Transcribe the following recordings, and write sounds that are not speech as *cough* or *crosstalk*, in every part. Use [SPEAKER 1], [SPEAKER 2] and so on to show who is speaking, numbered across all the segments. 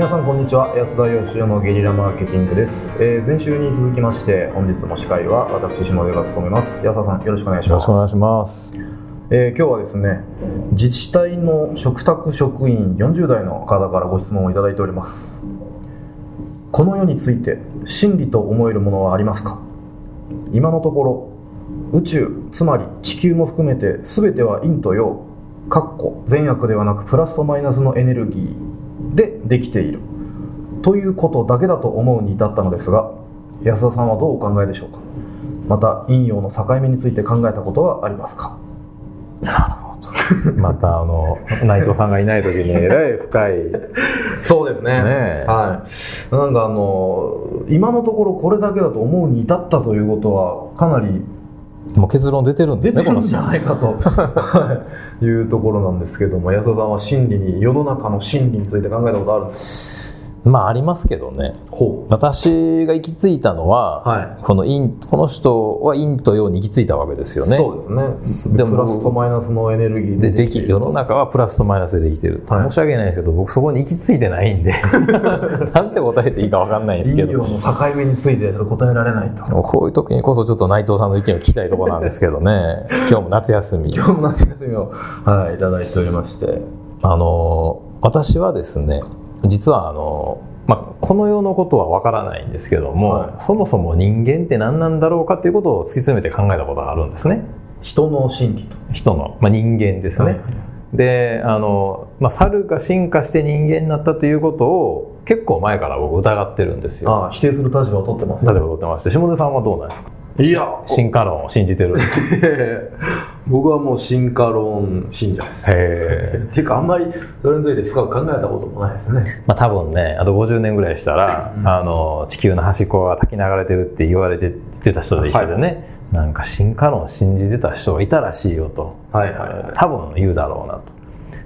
[SPEAKER 1] 皆さんこんにちは。安田義雄のゲリラマーケティングです、えー前週に続きまして本日も司会は私下出が務めます。安田さんよろしくお願いします。
[SPEAKER 2] よろしくお願いします。
[SPEAKER 1] えー今日はですね自治体の嘱託職員40代の方からご質問をいただいております。この世について真理と思えるものはありますか？今のところ宇宙つまり地球も含めて全ては陰と陽かっこ善悪ではなくプラスとマイナスのエネルギーでできている。ということだけだと思うに至ったのですが安田さんはどうお考えでしょうか？また陰陽の境目について考えたことはありますか？*laughs*
[SPEAKER 2] またあの内藤さんがいない時にえらい深い。*laughs*
[SPEAKER 1] そうですね。
[SPEAKER 2] ねえ。
[SPEAKER 1] はい。なんかあの今のところこれだけだと思うに至ったということはかなり
[SPEAKER 2] もう結論出てるんですね
[SPEAKER 1] 出てるんじゃないかと。はい。いうところなんですけども安田さんは真理に世の中の真理について考えたことあるんです
[SPEAKER 2] まあありますけどね。
[SPEAKER 1] ほ
[SPEAKER 2] 私が行き着いたのは、
[SPEAKER 1] はい。
[SPEAKER 2] この陰この人は陰と陽に行き着いたわけですよね。
[SPEAKER 1] そうですね。
[SPEAKER 2] でも
[SPEAKER 1] プラスとマイナスのエネルギー
[SPEAKER 2] でで
[SPEAKER 1] き
[SPEAKER 2] 世の中はプラスとマイナスでできてる、
[SPEAKER 1] はい。
[SPEAKER 2] 申し訳ないですけど僕そこに行き着いてないんで。*laughs* なんて答えていいか分かんないんですけど。
[SPEAKER 1] 陰陽の境目について答えられないと。
[SPEAKER 2] こういう時にこそちょっと内藤さんの意見を聞きたいところなんですけどね。*laughs* 今日も夏休み。
[SPEAKER 1] 今日も夏休みを、はい、いただいておりまして。
[SPEAKER 2] あの私はですね実はあの、まあ、この世のことはわからないんですけども、
[SPEAKER 1] はい。
[SPEAKER 2] そもそも人間って何なんだろうかということを突き詰めて考えたことがあるんですね。
[SPEAKER 1] 人の真理と。
[SPEAKER 2] 人の、まあ、人間ですね、
[SPEAKER 1] はい
[SPEAKER 2] であの、まあ、猿が進化して人間になったということを結構前から僕疑ってるんですよ。
[SPEAKER 1] ああ否定する立場を取ってます
[SPEAKER 2] 例えば取ってまして下出さんはどうなんですか？
[SPEAKER 1] いや。
[SPEAKER 2] 進化論を信じてる *laughs*
[SPEAKER 1] 僕はもう進化論信者。です
[SPEAKER 2] へえ
[SPEAKER 1] っていうかあんまりそれについて深く考えたこともないですね。
[SPEAKER 2] まあ、多分ねあと50年ぐらいしたら、
[SPEAKER 1] うん。
[SPEAKER 2] あの地球の端っこが滝流れてるって言われててた人で一緒でね、なんか進化論を信じてた人がいたらしいよと。
[SPEAKER 1] はいはいはい。
[SPEAKER 2] 多分言うだろうなと。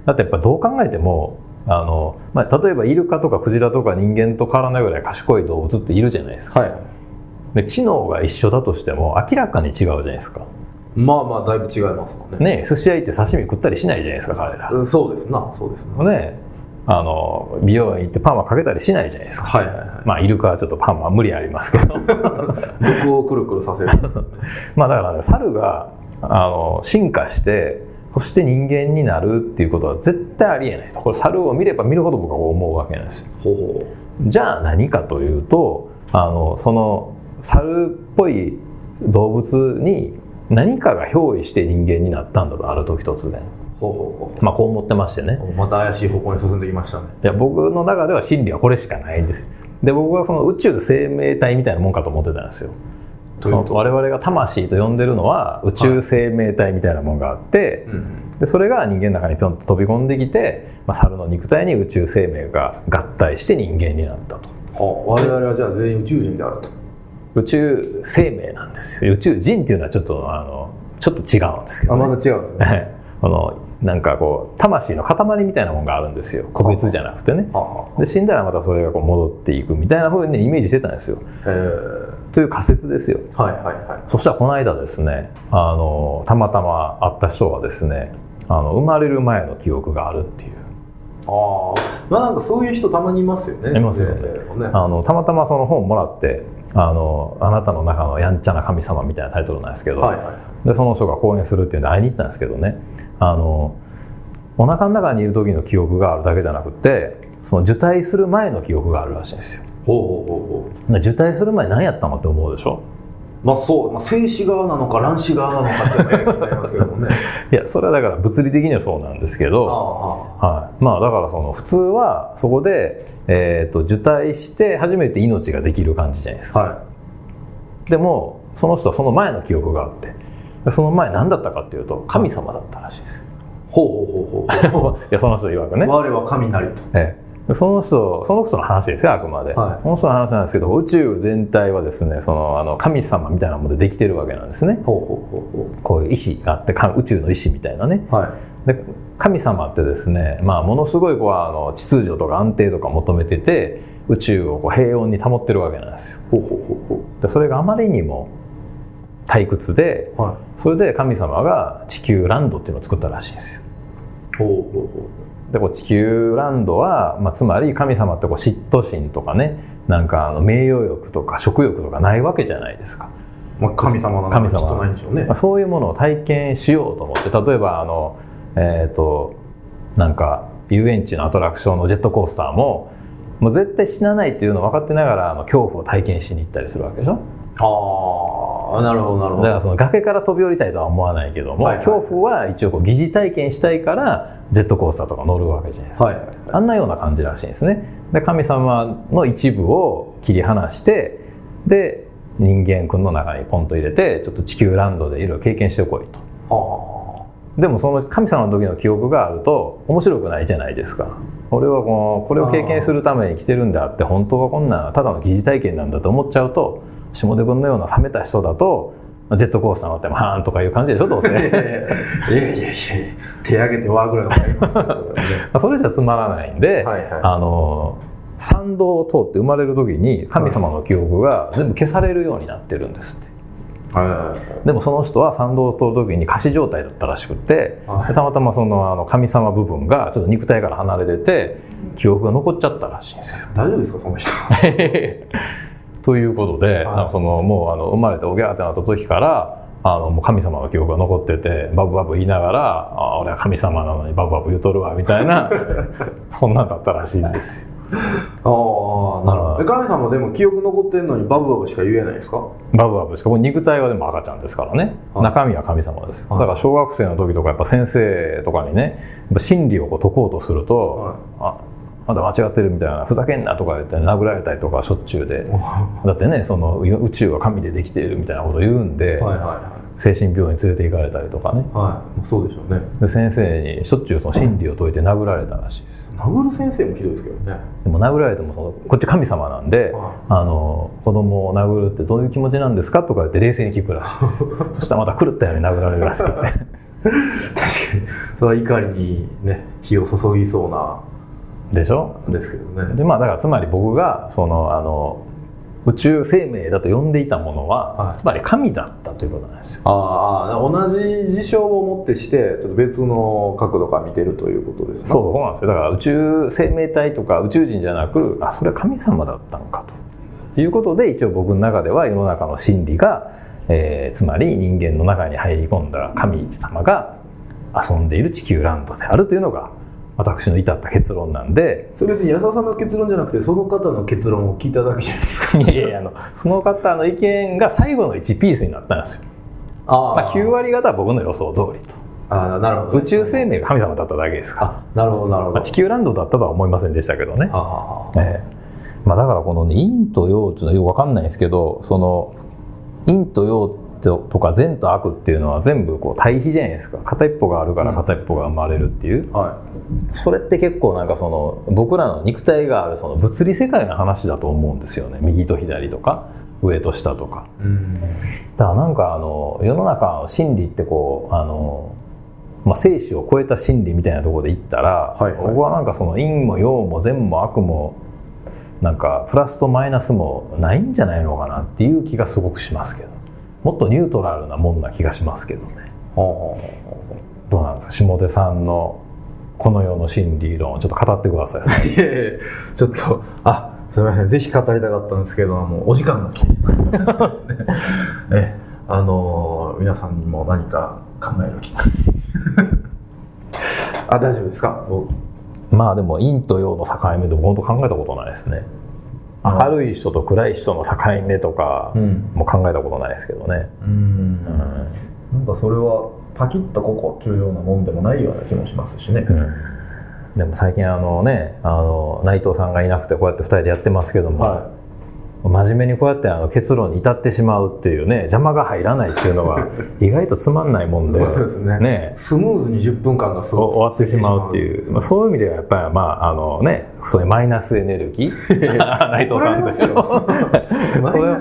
[SPEAKER 2] だってやっぱどう考えてもあの、まあ、例えばイルカとかクジラとか人間と変わらないぐらい賢い動物っているじゃないですか。
[SPEAKER 1] はい。
[SPEAKER 2] で知能が一緒だとしても明らかに違うじゃないですか
[SPEAKER 1] まあまあだいぶ違いますもんね。
[SPEAKER 2] ね寿司屋行って刺身食ったりしないじゃないですか彼ら。
[SPEAKER 1] うんそうですなそうですな。
[SPEAKER 2] ねあの美容院行ってパーマかけたりしないじゃないですか。
[SPEAKER 1] はいはいはい。
[SPEAKER 2] まあイルカはちょっとパンは無理ありますけど。*laughs*
[SPEAKER 1] 僕をくるくるさせる。*laughs*
[SPEAKER 2] まあだからね猿があの進化してそして人間になるっていうことは絶対ありえないと。これ猿を見れば見るほど僕は思うわけなんですよ。
[SPEAKER 1] ほうほ
[SPEAKER 2] じゃあ何かというとあのその猿っぽい動物に何かが憑依して人間になったんだとある時突然。まあこう思ってましてね。
[SPEAKER 1] うまた怪しい方向に進んできましたね。
[SPEAKER 2] いや僕の中では真理はこれしかないんですよ。で僕はその宇宙生命体みたいなもんかと思ってたんですよ。その我々が魂と呼んでるのは宇宙生命体みたいなもんがあって、
[SPEAKER 1] うん。
[SPEAKER 2] でそれが人間の中にぴょんと飛び込んできて、まあ、猿の肉体に宇宙生命が合体して人間になったと。
[SPEAKER 1] はあ我々はじゃあ全員宇宙人であると
[SPEAKER 2] 宇宙生命なんですよ。宇宙人っていうのはちょっとあのちょっと違うんですけど、
[SPEAKER 1] あ
[SPEAKER 2] ね、
[SPEAKER 1] まだ違うんですね。
[SPEAKER 2] はい。このなんかこう魂の塊みたいなもんがあるんですよ。個別じゃなくてね。で死んだらまたそれがこう戻っていくみたいな風にねイメージしてたんですよ。という仮説ですよ。
[SPEAKER 1] はいはいはい。
[SPEAKER 2] そしたらこの間ですねあのたまたま会った人がですねあの生まれる前の記憶があるっていう
[SPEAKER 1] ああまあなんかそういう人たまにいますよね。
[SPEAKER 2] いますよね。あのたまたまその本もらってあの「あなたの中のやんちゃな神様」みたいなタイトルなんですけど、
[SPEAKER 1] はいはい。
[SPEAKER 2] でその人が講演するっていうんで会いに行ったんですけどね。あのお腹の中にいる時の記憶があるだけじゃなくてその受胎する前の記憶があるらしいんですよ。
[SPEAKER 1] ほうほうほうほう。
[SPEAKER 2] で受胎する前何やったのって思うでしょ？
[SPEAKER 1] まあそう、まあ、精子側なのか卵子側なのかっていうのがややこしになりますけどもね。*laughs*
[SPEAKER 2] いやそれはだから物理的にはそうなんですけ
[SPEAKER 1] あ
[SPEAKER 2] ど
[SPEAKER 1] あ
[SPEAKER 2] はい、まあだからその普通はそこで、えー、と受胎して初めて命ができる感じじゃないですか。
[SPEAKER 1] は
[SPEAKER 2] でもその人はその前の記憶があって。でその前何だったかっていうと神様だったらしいです。
[SPEAKER 1] ほうほうほうほう。ほ *laughs*
[SPEAKER 2] いやその人曰くね。
[SPEAKER 1] う我は神なりと。
[SPEAKER 2] ええ。でその人その人の話ですよあくまで、
[SPEAKER 1] はい。
[SPEAKER 2] その人の話なんですけど宇宙全体はですねそのあの神様みたいなものでできてるわけなんですね。
[SPEAKER 1] ほうほうほうほ
[SPEAKER 2] こういう意志があってか宇宙の意志みたいなね。
[SPEAKER 1] うはい。
[SPEAKER 2] で神様ってですね、まあ、ものすごいこうあの秩序とか安定とか求めてて宇宙をこう平穏に保ってるわけなんですよ。
[SPEAKER 1] ほうほうほうほ
[SPEAKER 2] でそれがあまりにも退屈で
[SPEAKER 1] うはい。
[SPEAKER 2] それで神様が地球ランドっていうのを作ったらしいんですよ。
[SPEAKER 1] ほうほうほ
[SPEAKER 2] でこう地球ランドは、まあ、つまり神様ってこう嫉妬心とかねなんかあの名誉欲とか食欲とかないわけじゃないですか。
[SPEAKER 1] まあ、神様なの
[SPEAKER 2] 神様
[SPEAKER 1] かきっとないんでしょうね。
[SPEAKER 2] まあ、そういうものを体験しようと思って例えばあのえっ、となんか遊園地のアトラクションのジェットコースターももう絶対死なないっていうのを分かってながらあの恐怖を体験しに行ったりするわけでしょ。
[SPEAKER 1] ああなるほどなるほど。
[SPEAKER 2] だからその崖から飛び降りたいとは思わないけども、
[SPEAKER 1] はいはい。
[SPEAKER 2] 恐怖は一応こう疑似体験したいからジェットコースターとか乗るわけじゃないですか。
[SPEAKER 1] はい。
[SPEAKER 2] あんなような感じらしいんですね。で神様の一部を切り離してで人間君の中にポンと入れてちょっと地球ランドでいろいろ経験してこいと。
[SPEAKER 1] は
[SPEAKER 2] でもその神様の時の記憶があると面白くないじゃないですか。俺はこのこれを経験するために来てるんであって本当はこんなただの疑似体験なんだと思っちゃうと下出君のような冷めた人だとジェットコースター乗ってもはーんとかいう感じでしょどう
[SPEAKER 1] あいやい
[SPEAKER 2] せ。
[SPEAKER 1] やいやいやいや手挙げてわーぐらいの方がいいますけどね。*laughs*
[SPEAKER 2] それじゃつまらないんで、
[SPEAKER 1] はいはい。
[SPEAKER 2] あの参道を通って生まれる時に神様の記憶が全部消されるようになってるんですって。
[SPEAKER 1] はいはいはい。
[SPEAKER 2] でもその人は参道を通る時に仮死状態だったらしくって、
[SPEAKER 1] はい。
[SPEAKER 2] でたまたまそのあの神様部分がちょっと肉体から離れてて記憶が残っちゃったらしいんですよ。
[SPEAKER 1] 大丈夫ですかその人 *laughs*
[SPEAKER 2] ということで、
[SPEAKER 1] い。
[SPEAKER 2] なんかそのもうあの生まれておぎゃーってなった時からあのもう神様の記憶が残っててバブバブ言いながら「あ俺は神様なのにバブバブ言うとるわ」みたいな *laughs* そんなんだったらしいんですよ。
[SPEAKER 1] ああなるほど。え神様でも記憶残ってんのにバブバブしか言えないですか？
[SPEAKER 2] バブバブしかも肉体はでも赤ちゃんですからね、
[SPEAKER 1] はい。
[SPEAKER 2] 中身は神様ですよ、
[SPEAKER 1] はい。
[SPEAKER 2] だから小学生の時とかやっぱ先生とかにねやっぱ真理をこう解こうとすると、あまだ間違ってるみたいなふざけんなとか言って殴られたりとかしょっちゅうで。*laughs* だってねその宇宙は神でできているみたいなことを言うんで、
[SPEAKER 1] はいはいはい。
[SPEAKER 2] 精神病院に連れて行かれたりとかね。
[SPEAKER 1] はい。そうでしょうね。
[SPEAKER 2] で先生にしょっちゅうその真理を解いて殴られたらしいです。
[SPEAKER 1] 殴る先生もひどいですけどね。
[SPEAKER 2] でも殴られてもそのこっち神様なんで、
[SPEAKER 1] はい。
[SPEAKER 2] あの子供を殴るってどういう気持ちなんですかとか言って冷静に聞くらしい。*laughs* そしたらまた狂ったように殴られるらしくて。*laughs*
[SPEAKER 1] 確かに。それは怒りにね火を注ぎそうな
[SPEAKER 2] でしょ？
[SPEAKER 1] ですけどね。
[SPEAKER 2] でまあだからつまり僕がそのあの宇宙生命だと呼んでいたものは、
[SPEAKER 1] はい。
[SPEAKER 2] つまり神だったということなんですよ。
[SPEAKER 1] ああ同じ事象をもってしてちょっと別の角度から見てるということですね。
[SPEAKER 2] そうそうなんですよ。だから宇宙生命体とか宇宙人じゃなくあそれは神様だったのかということで一応僕の中では世の中の真理が、えーつまり人間の中に入り込んだ神様が遊んでいる地球ランドであるというのが私の至った結論なんで。
[SPEAKER 1] それ別に安田さんの結論じゃなくてその方の結論を聞いただけじゃないですか。*laughs*
[SPEAKER 2] いやいやあのその方の意見が最後の1ピースになったんですよ、
[SPEAKER 1] あ
[SPEAKER 2] まあ、9割方は僕の予想通りと。
[SPEAKER 1] ああなるほど
[SPEAKER 2] 宇宙生命が神様だっただけですか
[SPEAKER 1] なるほどなるほど。
[SPEAKER 2] まあ、地球ランドだったとは思いませんでしたけどね。
[SPEAKER 1] ああ
[SPEAKER 2] ええ。まあ、だからこの、ね、陰と陽っていうのはよくわかんないんですけどその陰と陽とか善と悪っていうのは全部こう対比じゃないですか。片一方があるから片一方が生まれるっていう、
[SPEAKER 1] は
[SPEAKER 2] それって結構なんかその僕らの肉体があるその物理世界の話だと思うんですよね。右と左とか上と下とか。
[SPEAKER 1] いうん。
[SPEAKER 2] だからなんかあの世の中の真理ってこうあの、まあ、生死を超えた真理みたいなところで言ったら、
[SPEAKER 1] はいはい。
[SPEAKER 2] 僕はなんかその陰も陽も善も悪もなんかプラスとマイナスもないんじゃないのかなっていう気がすごくしますけどもっとニュートラルなもんな気がしますけどね。どうなんですか？下手さんのこの世の真理論をちょっと語ってください。*laughs*
[SPEAKER 1] いやいやちょっとあすみません。ぜひ語りたかったんですけどもうお時間が来てしまいましたので。*laughs* えあのー皆さんにも何か考える機会 *laughs* あ大丈夫ですか？僕
[SPEAKER 2] まあでも陰と陽の境目でも本当考えたことないですね。
[SPEAKER 1] あ
[SPEAKER 2] 明るい人と暗い人の境目とか
[SPEAKER 1] うん。
[SPEAKER 2] も考えたことないですけどね、
[SPEAKER 1] うん。なんかそれはパキッとここっていうようなもんでもないような気もしますしね、
[SPEAKER 2] うん。でも最近あのねあの内藤さんがいなくてこうやって2人でやってますけども、
[SPEAKER 1] は
[SPEAKER 2] 真面目にこうやってあの結論に至ってしまうっていうね邪魔が入らないっていうのが *laughs* 意外とつまんないもんで
[SPEAKER 1] ね。
[SPEAKER 2] ね。
[SPEAKER 1] スムーズに10分間が
[SPEAKER 2] 終わってしまうっていう、まあ、そういう意味ではやっぱりまああのねそういうマイナスエネルギー。*laughs* 内藤さんですよそれ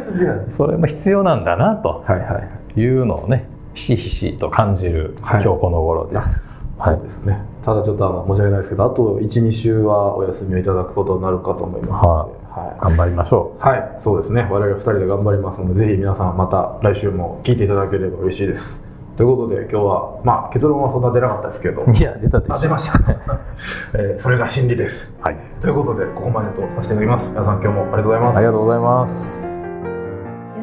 [SPEAKER 2] それも必要なんだなと。
[SPEAKER 1] はいはい。
[SPEAKER 2] いうのをねひしひしと感じる
[SPEAKER 1] はい。
[SPEAKER 2] 今日この頃です、はい
[SPEAKER 1] そうですね。ただちょっとあの申し訳ないですけどあと12週はお休みをいただくことになるかと思いますので、はい。
[SPEAKER 2] 頑張りましょ
[SPEAKER 1] はい、そうですね。我々2人で頑張りますので、ぜひ皆さんまた来週も聞いていただければ嬉しいです。ということで今日は、まあ、結論はそんな出なかったですけど。
[SPEAKER 2] いや出たでしょ。
[SPEAKER 1] あ出ました、*laughs* えーそれが真理です。
[SPEAKER 2] はい。
[SPEAKER 1] ということでここまでとさせていただきます。皆さん今日もありがとうございます。
[SPEAKER 2] ありがとうございます。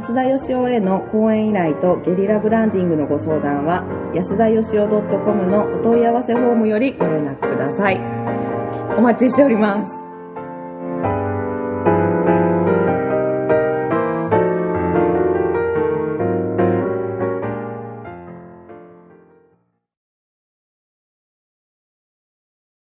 [SPEAKER 3] 安田義雄への講演依頼とゲリラブランディングのご相談は安田義雄 .com のお問い合わせフォームよりご連絡ください。お待ちしております